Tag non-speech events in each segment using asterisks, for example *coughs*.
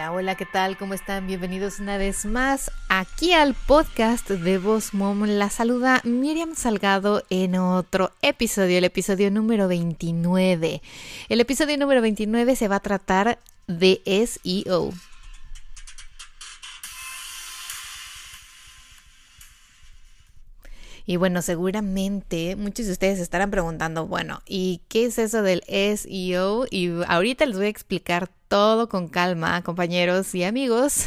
Hola, hola, ¿qué tal? ¿Cómo están? Bienvenidos una vez más aquí al podcast de Voz Mom. La saluda Miriam Salgado en otro episodio, el episodio número 29. El episodio número 29 se va a tratar de SEO. Y bueno, seguramente muchos de ustedes estarán preguntando, bueno, ¿y qué es eso del SEO? Y ahorita les voy a explicar todo con calma, compañeros y amigos.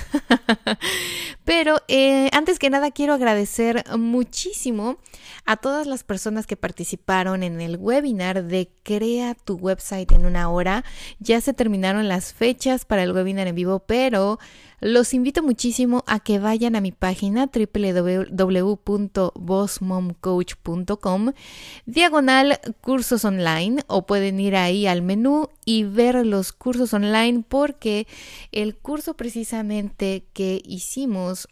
*laughs* Pero eh, antes que nada quiero agradecer muchísimo a todas las personas que participaron en el webinar de Crea tu website en una hora. Ya se terminaron las fechas para el webinar en vivo, pero los invito muchísimo a que vayan a mi página www.bossmomcoach.com diagonal cursos online o pueden ir ahí al menú y ver los cursos online porque el curso precisamente que hicimos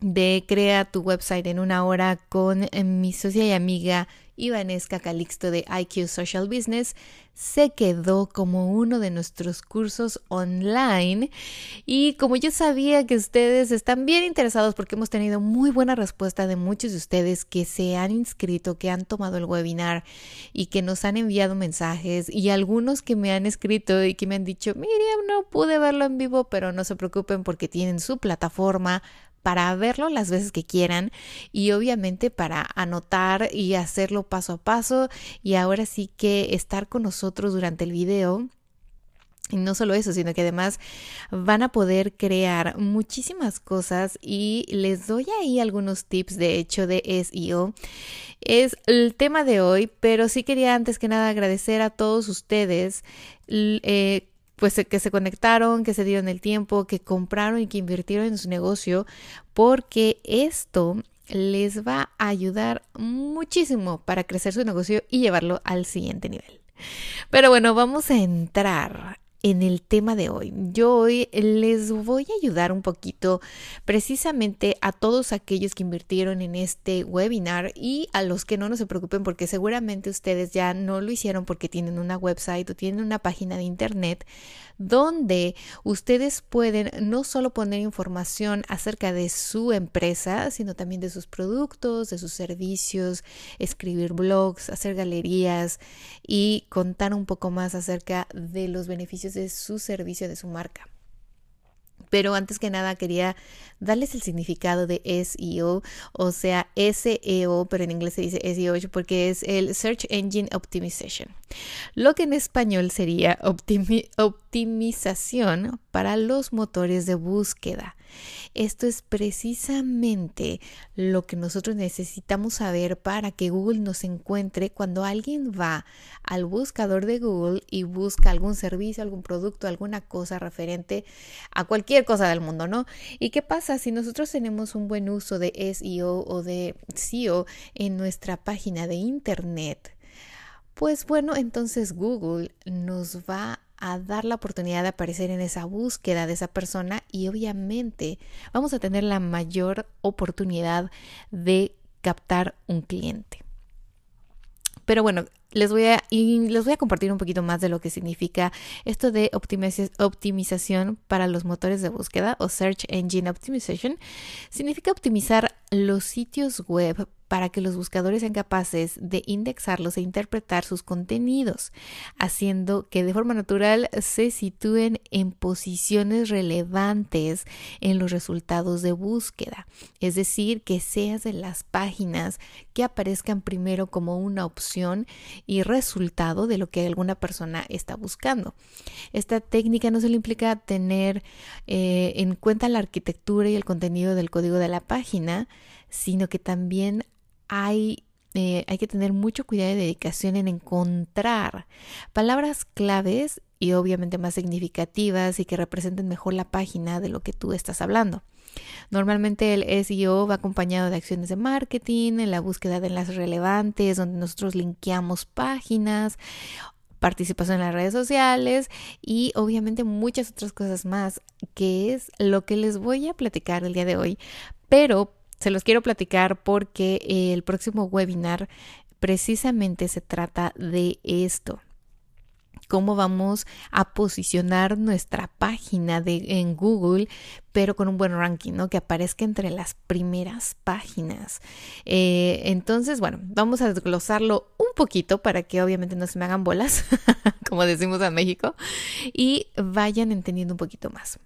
de Crea tu website en una hora con eh, mi socia y amiga Ivanesca Calixto de IQ Social Business. Se quedó como uno de nuestros cursos online. Y como yo sabía que ustedes están bien interesados porque hemos tenido muy buena respuesta de muchos de ustedes que se han inscrito, que han tomado el webinar y que nos han enviado mensajes y algunos que me han escrito y que me han dicho, Miriam, no pude verlo en vivo, pero no se preocupen porque tienen su plataforma para verlo las veces que quieran y obviamente para anotar y hacerlo paso a paso y ahora sí que estar con nosotros durante el video. Y no solo eso, sino que además van a poder crear muchísimas cosas y les doy ahí algunos tips de hecho de SEO. Es el tema de hoy, pero sí quería antes que nada agradecer a todos ustedes eh, pues que se conectaron, que se dieron el tiempo, que compraron y que invirtieron en su negocio, porque esto les va a ayudar muchísimo para crecer su negocio y llevarlo al siguiente nivel. Pero bueno, vamos a entrar en el tema de hoy. Yo hoy les voy a ayudar un poquito precisamente a todos aquellos que invirtieron en este webinar y a los que no, no se preocupen porque seguramente ustedes ya no lo hicieron porque tienen una website o tienen una página de internet donde ustedes pueden no solo poner información acerca de su empresa, sino también de sus productos, de sus servicios, escribir blogs, hacer galerías y contar un poco más acerca de los beneficios de su servicio, de su marca. Pero antes que nada quería darles el significado de SEO, o sea, SEO, pero en inglés se dice SEO porque es el Search Engine Optimization. Lo que en español sería optimización para los motores de búsqueda. Esto es precisamente lo que nosotros necesitamos saber para que Google nos encuentre cuando alguien va al buscador de Google y busca algún servicio, algún producto, alguna cosa referente a cualquier cosa del mundo, ¿no? ¿Y qué pasa si nosotros tenemos un buen uso de SEO o de SEO en nuestra página de internet? Pues bueno, entonces Google nos va a dar la oportunidad de aparecer en esa búsqueda de esa persona y obviamente vamos a tener la mayor oportunidad de captar un cliente. Pero bueno, les voy a les voy a compartir un poquito más de lo que significa esto de optimización para los motores de búsqueda o Search Engine Optimization. Significa optimizar los sitios web para que los buscadores sean capaces de indexarlos e interpretar sus contenidos, haciendo que de forma natural se sitúen en posiciones relevantes en los resultados de búsqueda, es decir, que seas de las páginas que aparezcan primero como una opción y resultado de lo que alguna persona está buscando. Esta técnica no solo implica tener eh, en cuenta la arquitectura y el contenido del código de la página, sino que también hay eh, hay que tener mucho cuidado y dedicación en encontrar palabras claves y obviamente más significativas y que representen mejor la página de lo que tú estás hablando. Normalmente el SEO va acompañado de acciones de marketing, en la búsqueda de enlaces relevantes, donde nosotros linkeamos páginas, participación en las redes sociales y obviamente muchas otras cosas más, que es lo que les voy a platicar el día de hoy. Pero se los quiero platicar porque el próximo webinar precisamente se trata de esto cómo vamos a posicionar nuestra página en Google, pero con un buen ranking, ¿no? Que aparezca entre las primeras páginas. Eh, entonces, bueno, vamos a desglosarlo un poquito para que obviamente no se me hagan bolas, *laughs* como decimos en México, y vayan entendiendo un poquito más.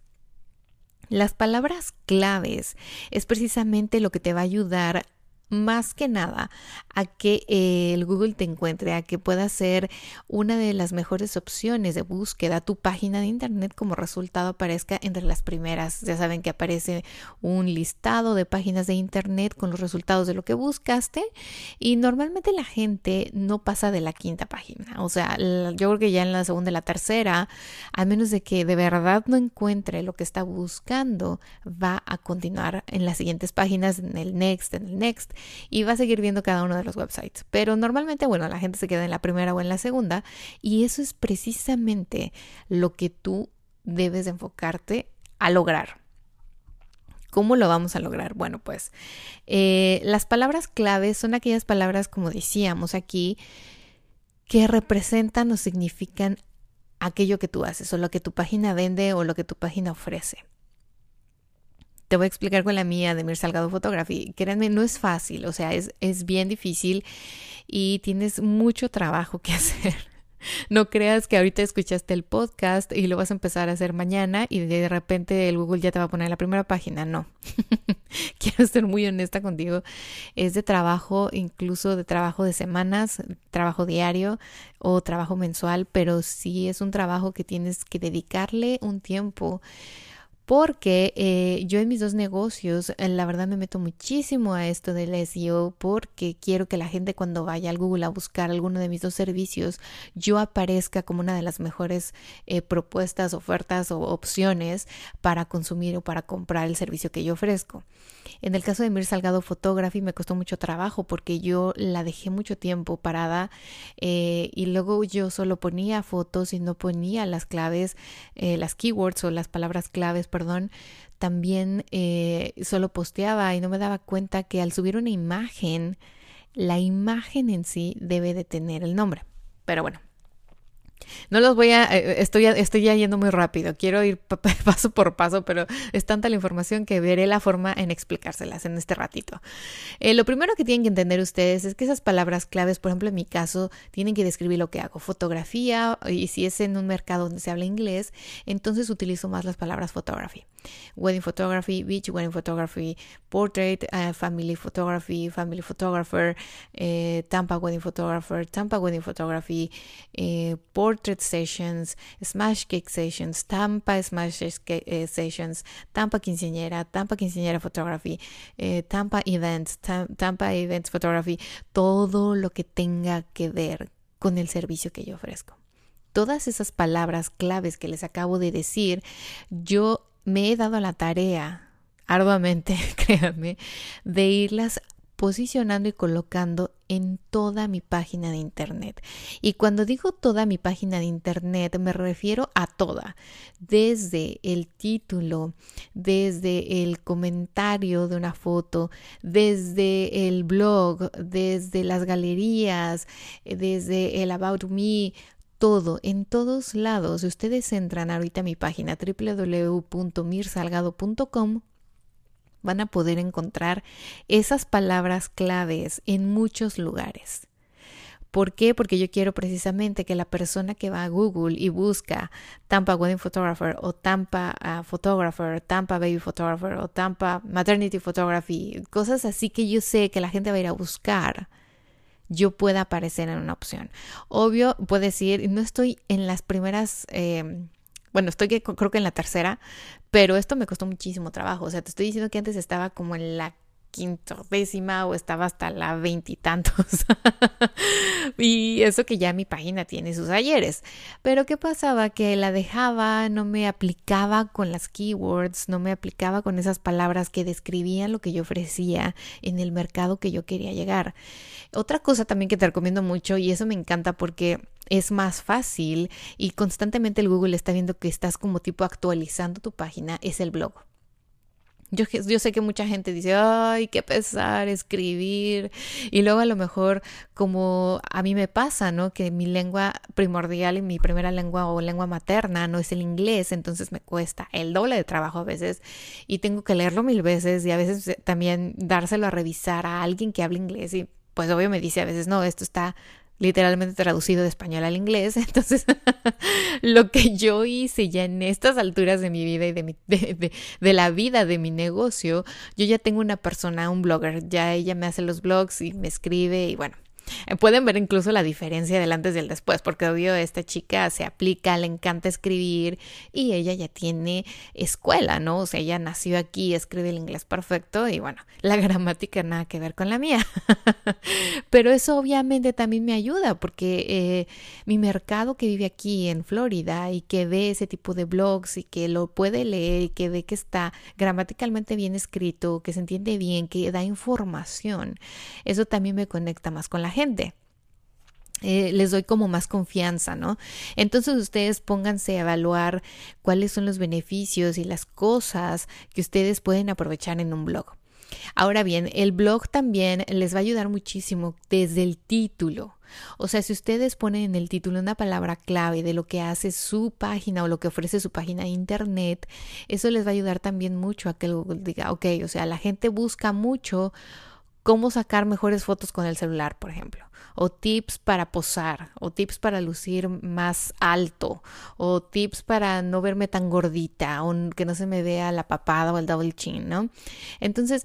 Las palabras claves es precisamente lo que te va a ayudar más que nada a que el Google te encuentre, a que pueda ser una de las mejores opciones de búsqueda. Tu página de internet como resultado aparezca entre las primeras. Ya saben que aparece un listado de páginas de internet con los resultados de lo que buscaste y normalmente la gente no pasa de la quinta página. O sea, yo creo que ya en la segunda y la tercera, a menos de que de verdad no encuentre lo que está buscando, va a continuar en las siguientes páginas, en el next, en el next y va a seguir viendo cada uno de los websites. Pero normalmente, bueno, la gente se queda en la primera o en la segunda y eso es precisamente lo que tú debes enfocarte a lograr. ¿Cómo lo vamos a lograr? Bueno, pues eh, las palabras claves son aquellas palabras, como decíamos aquí, que representan o significan aquello que tú haces o lo que tu página vende o lo que tu página ofrece. Te voy a explicar con la mía de Mir Salgado Photography. Créanme, no es fácil, o sea, es, es bien difícil y tienes mucho trabajo que *laughs* hacer. No creas que ahorita escuchaste el podcast y lo vas a empezar a hacer mañana y de repente el Google ya te va a poner la primera página. No. *laughs* Quiero ser muy honesta contigo. Es de trabajo, incluso de trabajo de semanas, trabajo diario o trabajo mensual, pero sí es un trabajo que tienes que dedicarle un tiempo porque eh, yo en mis dos negocios, eh, la verdad me meto muchísimo a esto del SEO porque quiero que la gente cuando vaya al Google a buscar alguno de mis dos servicios, yo aparezca como una de las mejores eh, propuestas, ofertas o opciones para consumir o para comprar el servicio que yo ofrezco. En el caso de Mir Salgado Photography me costó mucho trabajo porque yo la dejé mucho tiempo parada y luego yo solo ponía fotos y no ponía las claves, las keywords o las palabras claves perdón, también eh, solo posteaba y no me daba cuenta que al subir una imagen, la imagen en sí debe de tener el nombre. Pero bueno, no los voy a, eh, estoy, estoy ya yendo muy rápido, quiero ir *laughs* paso por paso, pero es tanta la información que veré la forma en explicárselas en este ratito. Eh, lo primero que tienen que entender ustedes es que esas palabras claves, por ejemplo en mi caso, tienen que describir lo que hago, fotografía, y si es en un mercado donde se habla inglés, entonces utilizo más las palabras photography. Wedding photography, beach wedding photography, portrait, uh, family photography, family photographer, eh, Tampa wedding photographer, Tampa wedding photography, portrait Portrait Sessions, Smash Cake Sessions, Tampa Smash Cake eh, Sessions, Tampa Quinceañera, Tampa Quinceañera Photography, eh, Tampa Events, Tampa Events Photography, todo lo que tenga que ver con el servicio que yo ofrezco. Todas esas palabras claves que les acabo de decir, yo me he dado la tarea arduamente, *laughs* créanme, de irlas posicionando y colocando en toda mi página de internet. Y cuando digo toda mi página de internet me refiero a toda, desde el título, desde el comentario de una foto, desde el blog, desde las galerías, desde el about me, todo, en todos lados. Si ustedes entran ahorita a mi página www.mirsalgado.com van a poder encontrar esas palabras claves en muchos lugares. ¿Por qué? Porque yo quiero precisamente que la persona que va a Google y busca Tampa Wedding Photographer o Tampa uh, Photographer, Tampa Baby Photographer o Tampa Maternity Photography, cosas así que yo sé que la gente va a ir a buscar, yo pueda aparecer en una opción. Obvio, puede decir, no estoy en las primeras... Eh, bueno, estoy que, creo que en la tercera, pero esto me costó muchísimo trabajo. O sea, te estoy diciendo que antes estaba como en la quinto décima o estaba hasta la veintitantos. *laughs* y, eso que ya mi página tiene sus ayeres. Pero ¿qué pasaba? Que la dejaba, no me aplicaba con las keywords, no me aplicaba con esas palabras que describían lo que yo ofrecía en el mercado que yo quería llegar. Otra cosa también que te recomiendo mucho, y eso me encanta porque es más fácil y constantemente el Google está viendo que estás como tipo actualizando tu página, es el blog. Yo, yo, sé que mucha gente dice, ay, qué pesar escribir. Y luego a lo mejor, como a mí me pasa, ¿no? Que mi lengua primordial y mi primera lengua o lengua materna no es el inglés, entonces me cuesta el doble de trabajo a veces y tengo que leerlo mil veces y a veces también dárselo a revisar a alguien que habla inglés y pues obvio me dice a veces, no, esto está literalmente traducido de español al inglés. *laughs* Entonces, lo que yo hice ya en estas alturas de mi vida y de, mi, de, de, la vida de mi negocio, yo ya tengo una persona, un blogger, ya ella me hace los blogs y me escribe y bueno, pueden ver incluso la diferencia del antes y el después, porque obvio esta chica se aplica, le encanta escribir y ella ya tiene escuela, ¿no? O sea, ella nació aquí, escribe el inglés perfecto y bueno, la *laughs* gramática nada que ver con la mía. *laughs* Pero eso obviamente también me ayuda porque eh, mi mercado que vive aquí en Florida y que ve ese tipo de blogs y que lo puede leer y que ve que está gramaticalmente bien escrito, que se entiende bien, que da información, eso también me conecta más con la gente. Eh, les doy como más confianza, ¿no? Entonces ustedes pónganse a evaluar cuáles son los beneficios y las cosas que ustedes pueden aprovechar en un blog. Ahora bien, el blog también les va a ayudar muchísimo desde el título. O sea, si ustedes ponen en el título una palabra clave de lo que hace su página o lo que ofrece su página de internet, eso les va a ayudar también mucho a que Google diga, ok, o sea, la gente busca mucho cómo sacar mejores fotos con el celular, por ejemplo, o tips para posar, o tips para lucir más alto, o tips para no verme tan gordita, o que no se me vea la papada o el double chin, ¿no? Entonces,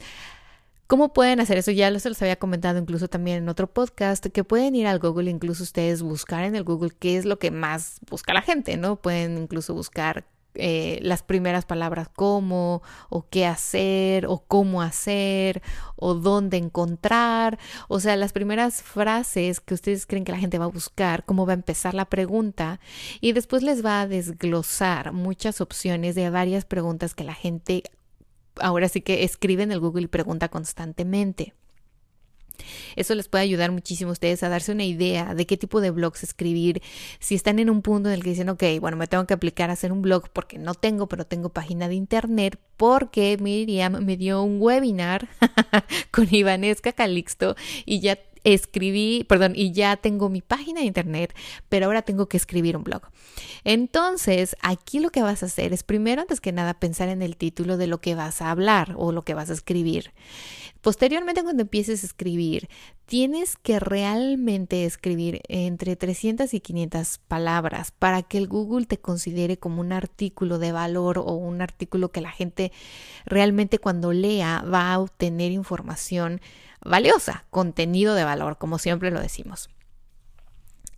¿Cómo pueden hacer eso? Ya se los había comentado incluso también en otro podcast, que pueden ir al Google, incluso ustedes buscar en el Google qué es lo que más busca la gente, ¿no? Pueden incluso buscar eh, las primeras palabras cómo o qué hacer o cómo hacer o dónde encontrar, o sea, las primeras frases que ustedes creen que la gente va a buscar, cómo va a empezar la pregunta y después les va a desglosar muchas opciones de varias preguntas que la gente ahora sí que escribe en el Google y pregunta constantemente. Eso les puede ayudar muchísimo a ustedes a darse una idea de qué tipo de blogs escribir. Si están en un punto en el que dicen, ok, bueno, me tengo que aplicar a hacer un blog porque no tengo, pero tengo página de internet, porque Miriam me dio un webinar *laughs* con Ivanesca Calixto y ya escribí, perdón, y ya tengo mi página de internet, pero ahora tengo que escribir un blog. Entonces, aquí lo que vas a hacer es primero, antes que nada, pensar en el título de lo que vas a hablar o lo que vas a escribir. Posteriormente, cuando empieces a escribir, tienes que realmente escribir entre 300 y 500 palabras para que el Google te considere como un artículo de valor o un artículo que la gente realmente cuando lea va a obtener información valiosa, contenido de valor, como siempre lo decimos.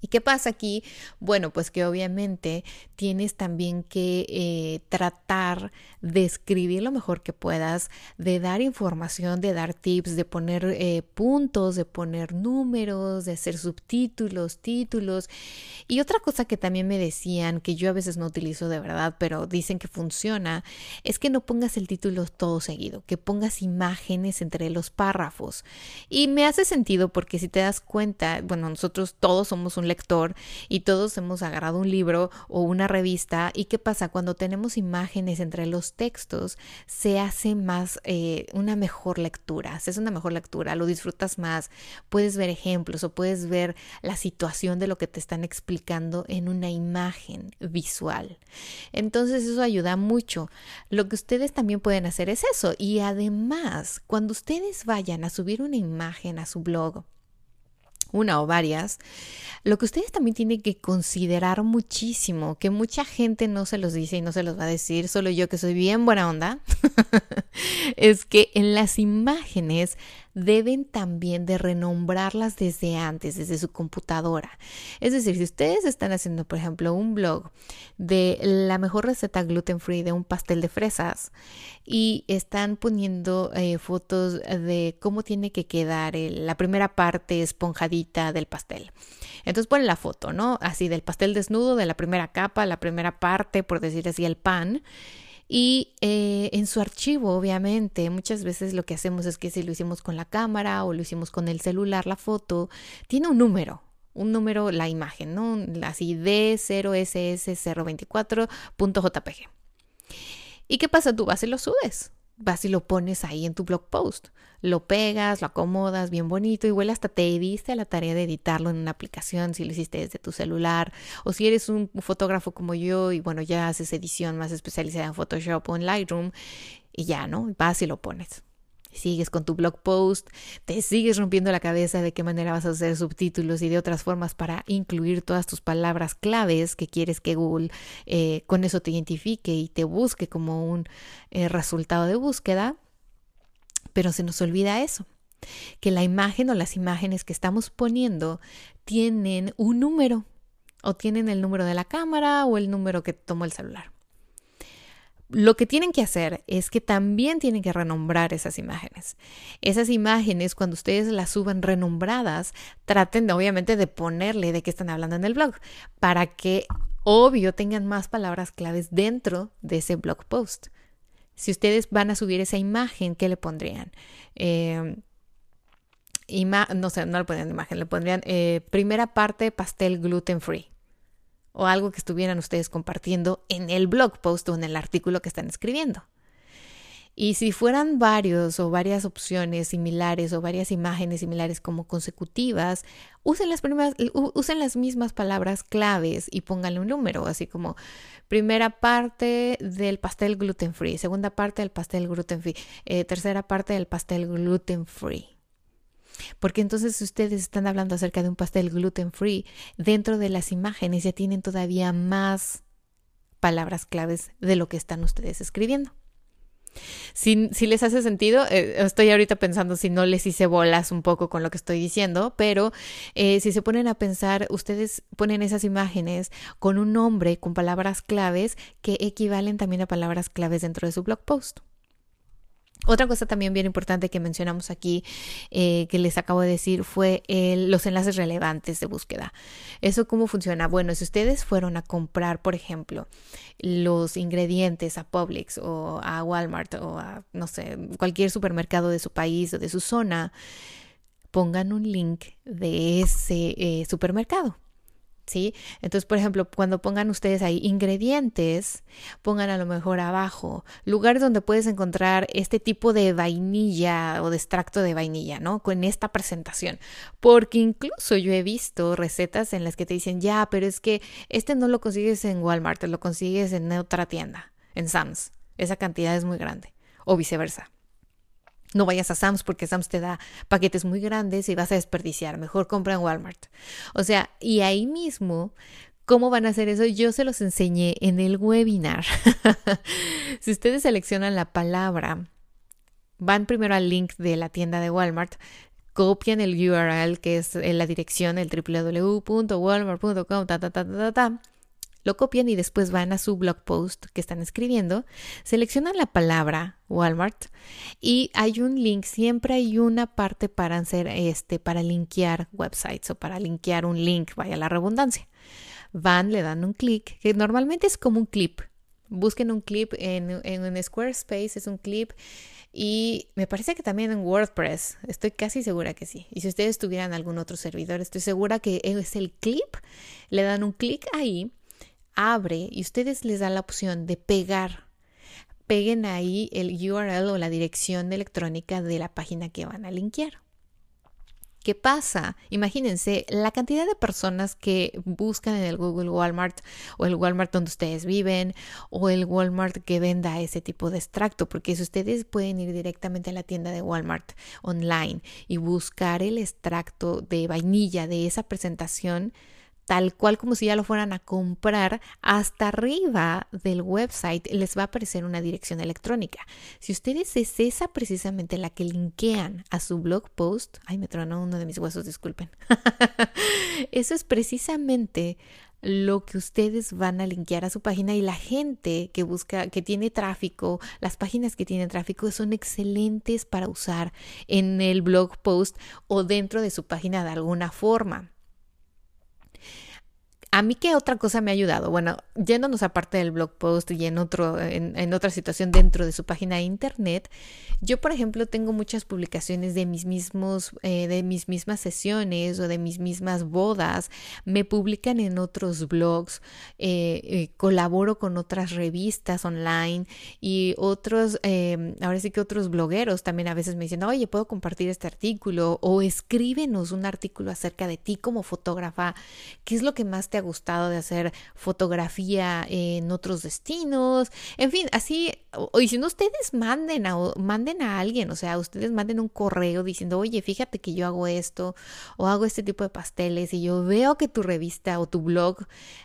¿Y qué pasa aquí? Bueno, pues que obviamente tienes también que eh, tratar de escribir lo mejor que puedas, de dar información, de dar tips, de poner eh, puntos, de poner números, de hacer subtítulos, títulos. Y otra cosa que también me decían, que yo a veces no utilizo de verdad, pero dicen que funciona, es que no pongas el título todo seguido, que pongas imágenes entre los párrafos. Y me hace sentido porque si te das cuenta, bueno, nosotros todos somos un lector y todos hemos agarrado un libro o una revista y qué pasa cuando tenemos imágenes entre los textos se hace más eh, una mejor lectura, se hace una mejor lectura, lo disfrutas más, puedes ver ejemplos o puedes ver la situación de lo que te están explicando en una imagen visual. Entonces eso ayuda mucho. Lo que ustedes también pueden hacer es eso y además cuando ustedes vayan a subir una imagen a su blog, una o varias, lo que ustedes también tienen que considerar muchísimo, que mucha gente no se los dice y no se los va a decir, solo yo que soy bien buena onda, *laughs* es que en las imágenes deben también de renombrarlas desde antes, desde su computadora. Es decir, si ustedes están haciendo, por ejemplo, un blog de la mejor receta gluten free de un pastel de fresas y están poniendo eh, fotos de cómo tiene que quedar la primera parte esponjadita del pastel. Entonces ponen la foto, ¿no? Así del pastel desnudo, de la primera capa, la primera parte, por decir así, el pan. Y eh, en su archivo, obviamente, muchas veces lo que hacemos es que si lo hicimos con la cámara o lo hicimos con el celular, la foto, tiene un número, un número, la imagen, ¿no? Así D0SS024.jpg. ¿Y qué pasa? Tú vas y lo subes vas y lo pones ahí en tu blog post. Lo pegas, lo acomodas bien bonito, igual hasta te diste a la tarea de editarlo en una aplicación si lo hiciste desde tu celular o si eres un fotógrafo como yo y bueno, ya haces edición más especializada en Photoshop o en Lightroom y ya, ¿no? Vas y lo pones sigues con tu blog post, te sigues rompiendo la cabeza de qué manera vas a hacer subtítulos y de otras formas para incluir todas tus palabras claves que quieres que Google eh, con eso te identifique y te busque como un eh, resultado de búsqueda. Pero se nos olvida eso, que la imagen o las imágenes que estamos poniendo tienen un número o tienen el número de la cámara o el número que tomó el celular lo que tienen que hacer es que también tienen que renombrar esas imágenes. Esas imágenes, cuando ustedes las suban renombradas, traten de, obviamente de ponerle de qué están hablando en el blog, para que, obvio, tengan más palabras claves dentro de ese blog post. Si ustedes van a subir esa imagen, ¿qué le pondrían? Eh, no sé, no le pondrían imagen, le pondrían eh, primera parte pastel gluten free o algo que estuvieran ustedes compartiendo en el blog post o en el artículo que están escribiendo. Y si fueran varios o varias opciones similares o varias imágenes similares como consecutivas, usen las, primeras, usen las mismas palabras claves y pónganle un número, así como primera parte del pastel gluten free, segunda parte del pastel gluten free, eh, tercera parte del pastel gluten free. Porque entonces si ustedes están hablando acerca de un pastel gluten free, dentro de las imágenes ya tienen todavía más palabras claves de lo que están ustedes escribiendo. Si, si, les hace sentido, eh, estoy ahorita pensando si no les hice bolas un poco con lo que estoy diciendo, pero eh, si se ponen a pensar, ustedes ponen esas imágenes con un nombre, con palabras claves que equivalen también a palabras claves dentro de su blog post. Otra cosa también bien importante que mencionamos aquí, eh, que les acabo de decir, fue los enlaces relevantes de búsqueda. ¿Eso cómo funciona? Bueno, si ustedes fueron a comprar, por ejemplo, los ingredientes a Publix o a Walmart o a, no sé, cualquier supermercado de su país o de su zona, pongan un link de ese eh, supermercado. ¿Sí? Entonces, por ejemplo, cuando pongan ustedes ahí ingredientes, pongan a lo mejor abajo lugares donde puedes encontrar este tipo de vainilla o de extracto de vainilla, ¿no? Con esta presentación. Porque incluso yo he visto recetas en las que te dicen, ya, pero es que este no lo consigues en Walmart, lo consigues en otra tienda, en Sam's. Esa cantidad es muy grande. O viceversa. No vayas a Sam's porque Sam's te da paquetes muy grandes y vas a desperdiciar. Mejor compra en Walmart. O sea, y ahí mismo, ¿cómo van a hacer eso? Yo se los enseñé en el webinar. *laughs* si ustedes seleccionan la palabra, van primero al link de la tienda de Walmart, copian el URL que es la dirección, el www.walmart.com, ta, ta, ta, ta, ta, lo copian y después van a su blog post que están escribiendo, seleccionan la palabra Walmart y hay un link, siempre hay una parte para hacer este para linkear websites o para linkear un link, vaya la redundancia. Van, le dan un clic, que normalmente es como un clip. Busquen un clip en, en un Squarespace, es un clip y me parece que también en WordPress, estoy casi segura que sí. Y si ustedes tuvieran algún otro servidor, estoy segura que es el clip, le dan un clic ahí abre y ustedes les dan la opción de pegar. Peguen ahí el URL o la dirección electrónica de la página que van a linkear. ¿Qué pasa? Imagínense la cantidad de personas que buscan en el Google Walmart o el Walmart donde ustedes viven o el Walmart que venda ese tipo de extracto, porque si ustedes pueden ir directamente a la tienda de Walmart online y buscar el extracto de vainilla de esa presentación, tal cual como si ya lo fueran a comprar, hasta arriba del website les va a aparecer una dirección electrónica. Si ustedes es esa precisamente la que linkean a su blog post, ay, me tronó uno de mis huesos, disculpen. *laughs* Eso es precisamente lo que ustedes van a linkear a su página y la gente que busca, que tiene tráfico, las páginas que tienen tráfico son excelentes para usar en el blog post o dentro de su página de alguna forma. A mí, ¿qué otra cosa me ha ayudado? Bueno, yéndonos aparte del blog post y en, otro, en, otra situación dentro de su página de internet, yo, por ejemplo, tengo muchas publicaciones de mis mismos, eh, de mis mismas sesiones o de mis mismas bodas. Me publican en otros blogs, eh, eh, colaboro con otras revistas online y otros, ahora sí que otros blogueros también a veces me dicen, oye, puedo compartir este artículo o escríbenos un artículo acerca de ti como fotógrafa. ¿Qué es lo que más te gustado de hacer fotografía en otros destinos, en fin, así, o, si no, ustedes manden a, manden a alguien, o sea, ustedes manden un correo diciendo, oye, fíjate que yo hago esto o hago este tipo de pasteles y yo veo que tu revista o tu blog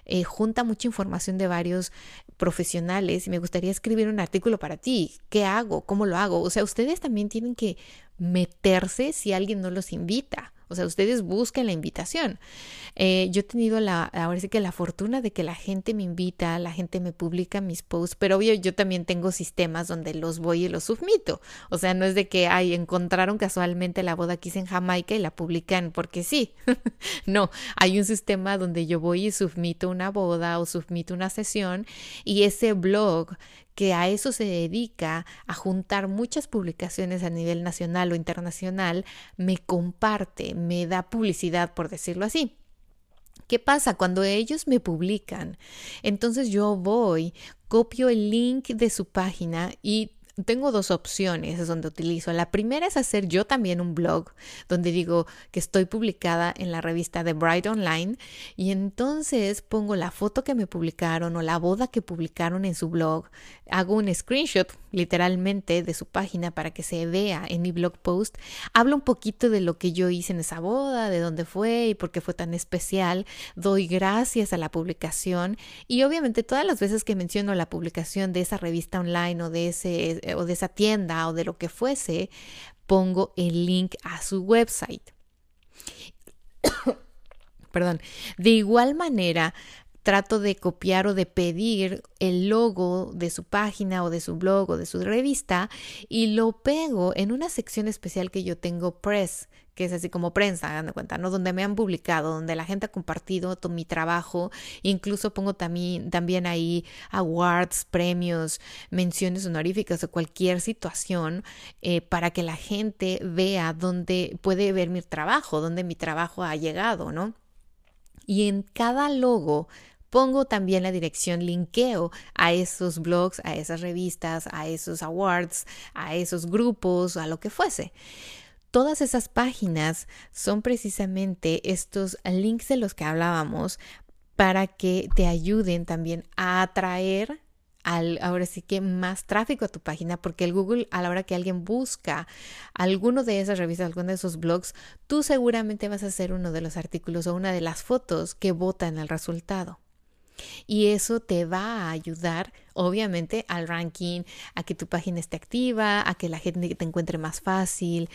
eh, junta mucha información de varios profesionales y me gustaría escribir un artículo para ti. ¿Qué hago? ¿Cómo lo hago? O sea, ustedes también tienen que meterse si alguien no los invita. O sea, ustedes busquen la invitación. Eh, yo he tenido la, ahora sí que la fortuna de que la gente me invita, la gente me publica mis posts, pero obvio yo también tengo sistemas donde los voy y los submito. O sea, no es de que, ay, encontraron casualmente la boda que hice en Jamaica y la publican porque sí. *laughs* no, hay un sistema donde yo voy y submito una boda o submito una sesión y ese blog que a eso se dedica, a juntar muchas publicaciones a nivel nacional o internacional, me comparte, me da publicidad, por decirlo así. ¿Qué pasa cuando ellos me publican? Entonces yo voy, copio el link de su página y tengo dos opciones es donde utilizo. La primera es hacer yo también un blog donde digo que estoy publicada en la revista de Bright Online y entonces pongo la foto que me publicaron o la boda que publicaron en su blog. Hago un screenshot literalmente de su página para que se vea en mi blog post. Hablo un poquito de lo que yo hice en esa boda, de dónde fue y por qué fue tan especial. Doy gracias a la publicación y obviamente todas las veces que menciono la publicación de esa revista online o de ese o de esa tienda o de lo que fuese, pongo el link a su website. *coughs* Perdón. De igual manera, trato de copiar o de pedir el logo de su página o de su blog o de su revista y lo pego en una sección especial que yo tengo Press, que es así como prensa, dando cuenta, ¿no? Donde me han publicado, donde la gente ha compartido mi trabajo, incluso pongo también, también ahí awards, premios, menciones honoríficas o cualquier situación eh, para que la gente vea dónde puede ver mi trabajo, dónde mi trabajo ha llegado, ¿no? Y en cada logo pongo también la dirección linkeo a esos blogs, a esas revistas, a esos awards, a esos grupos, a lo que fuese todas esas páginas son precisamente estos links de los que hablábamos para que te ayuden también a atraer al, ahora sí que más tráfico a tu página, porque el Google, a la hora que alguien busca alguno de esas revistas, alguno de esos blogs, tú seguramente vas a ser uno de los artículos o una de las fotos que vota en el resultado. Y eso te va a ayudar, obviamente, al ranking, a que tu página esté activa, a que la gente te encuentre más fácil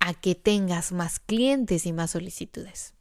a que tengas más clientes y más solicitudes.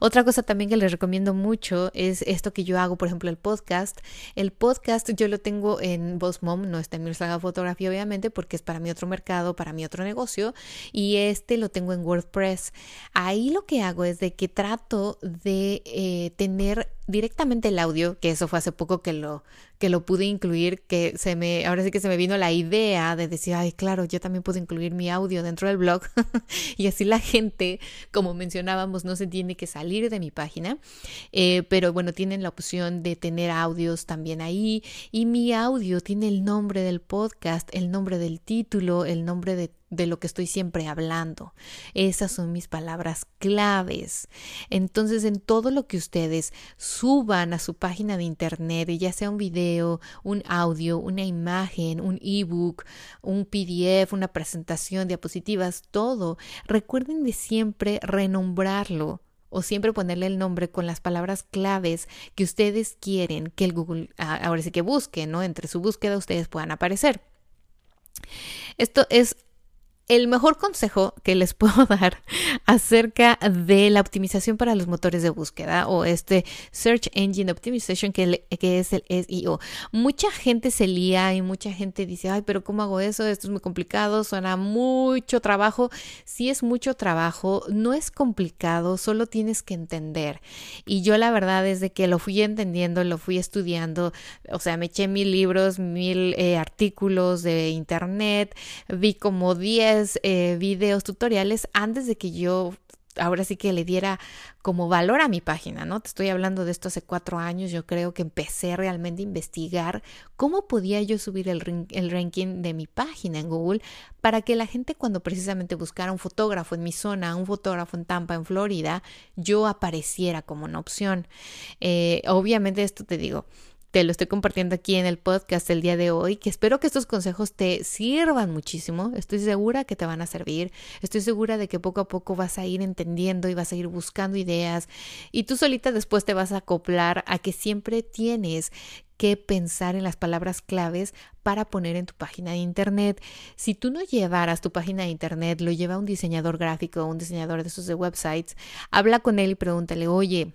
Otra cosa también que les recomiendo mucho es esto que yo hago, por ejemplo, el podcast. El podcast yo lo tengo en Boss Mom, no está en mi saga fotografía, obviamente, porque es para mi otro mercado, para mi otro negocio, y este lo tengo en WordPress. Ahí lo que hago es de que trato de eh, tener directamente el audio, que eso fue hace poco que lo, que lo pude incluir, que se me, ahora sí que se me vino la idea de decir, ay, claro, yo también puedo incluir mi audio dentro del blog *laughs* y así la gente, como mencionábamos, no se tiene que salir de mi página, eh, pero bueno, tienen la opción de tener audios también ahí. Y mi audio tiene el nombre del podcast, el nombre del título, el nombre de de lo que estoy siempre hablando. Esas son mis palabras claves. Entonces, en todo lo que ustedes suban a su página de internet, ya sea un video, un audio, una imagen, un ebook, un PDF, una presentación, diapositivas, todo, recuerden de siempre renombrarlo o siempre ponerle el nombre con las palabras claves que ustedes quieren que el Google ahora sí que busque, ¿no? Entre su búsqueda ustedes puedan aparecer. Esto es el mejor consejo que les *laughs* puedo dar acerca de la optimización para los motores de búsqueda o este Search Engine Optimization que, es el SEO. Mucha gente se lía y mucha gente dice, ay, pero ¿cómo hago eso? Esto es muy complicado, suena mucho trabajo. Si es mucho trabajo, no es complicado, solo tienes que entender. Y yo la verdad es de que lo fui entendiendo, lo fui estudiando, o sea, me eché mil libros, mil eh, artículos de internet, vi como 10 eh, videos, tutoriales antes de que yo ahora sí que le diera como valor a mi página, ¿no? Te estoy hablando de esto hace cuatro años, yo creo que empecé realmente a investigar cómo podía yo subir el, el, ranking de mi página en Google para que la gente cuando precisamente buscara un fotógrafo en mi zona, un fotógrafo en Tampa, en Florida, yo apareciera como una opción. Eh, obviamente esto te digo, te lo estoy compartiendo aquí en el podcast el día de hoy, que espero que estos consejos te sirvan muchísimo. Estoy segura que te van a servir. Estoy segura de que poco a poco vas a ir entendiendo y vas a ir buscando ideas y tú solita después te vas a acoplar a que siempre tienes que pensar en las palabras claves para poner en tu página de internet. Si tú no llevaras tu página de internet, lo lleva un diseñador gráfico un diseñador de esos de websites, habla con él y pregúntale, oye,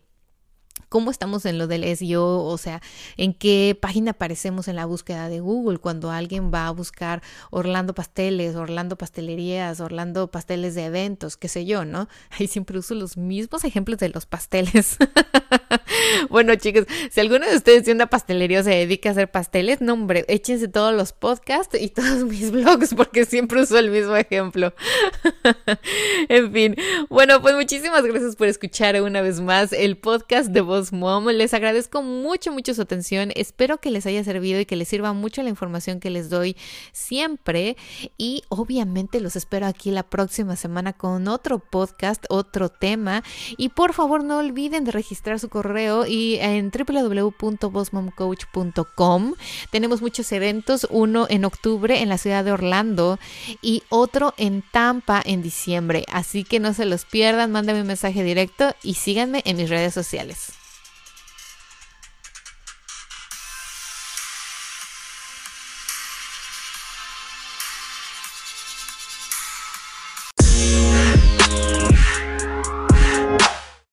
¿Cómo estamos en lo del SEO? O sea, ¿en qué página aparecemos en la búsqueda de Google cuando alguien va a buscar Orlando Pasteles, Orlando Pastelerías, Orlando Pasteles de eventos, qué sé yo, ¿no? *laughs* Ahí siempre uso los mismos ejemplos de los pasteles. *laughs* bueno, chicos, si alguno de ustedes tiene una pastelería o se dedica a hacer pasteles, no, hombre, échense todos los podcasts y todos mis *laughs* blogs porque siempre uso el mismo ejemplo. en fin, bueno, pues muchísimas gracias por escuchar una vez más el podcast de Voz Mom. Les agradezco mucho, mucho su atención. Espero que les haya servido y que les sirva mucho la información que les doy siempre. Y obviamente los espero aquí la próxima semana con otro podcast, otro tema. Y por favor no olviden de registrar su correo y en www.bossmomcoach.com tenemos muchos eventos, uno en octubre en la ciudad de Orlando y otro en Tampa en diciembre. Así que no se los pierdan, mándenme un mensaje directo y síganme en mis redes sociales.